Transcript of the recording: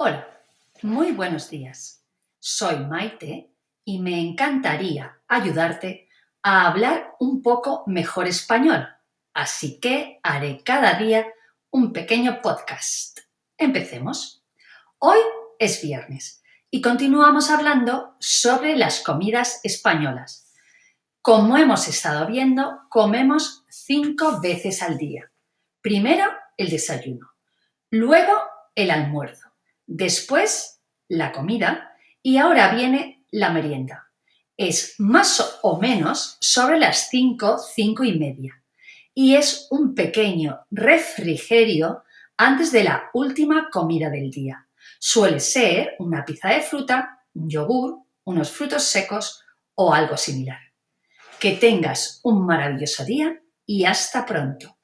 Hola, muy buenos días. Soy Maite y me encantaría ayudarte a hablar un poco mejor español. Así que haré cada día un pequeño podcast. Empecemos. Hoy es viernes y continuamos hablando sobre las comidas españolas. Como hemos estado viendo, comemos cinco veces al día. Primero el desayuno, luego el almuerzo después la comida y ahora viene la merienda. Es más o menos sobre las 5, 5 y media y es un pequeño refrigerio antes de la última comida del día. Suele ser una pizza de fruta, un yogur, unos frutos secos o algo similar. Que tengas un maravilloso día y hasta pronto.